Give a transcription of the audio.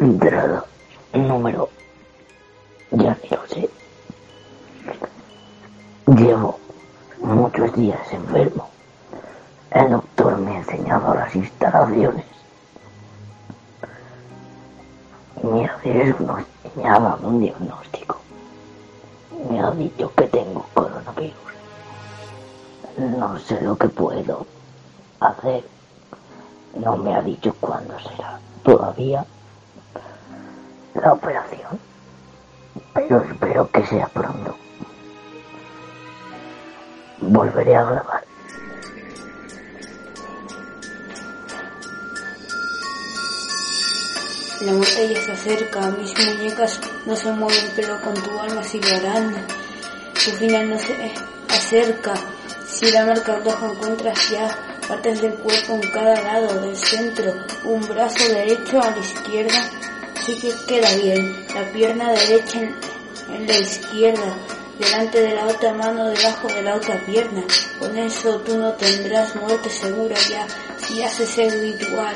entrada número, ya ni lo sé. Llevo muchos días enfermo. El doctor me ha enseñado las instalaciones. Me ha dado un diagnóstico. Me ha dicho que tengo coronavirus. No sé lo que puedo hacer. No me ha dicho cuándo será todavía la operación. Pero espero que sea pronto. Volveré a grabar. La muerte ya se acerca, mis muñecas no se mueven, pero con tu alma harán. Tu final no se acerca, si la marca roja encuentras ya partes del cuerpo en cada lado del centro, un brazo derecho a la izquierda, sí que queda bien, la pierna derecha en, en la izquierda, delante de la otra mano, debajo de la otra pierna. Con eso tú no tendrás muerte segura ya, si haces el ritual.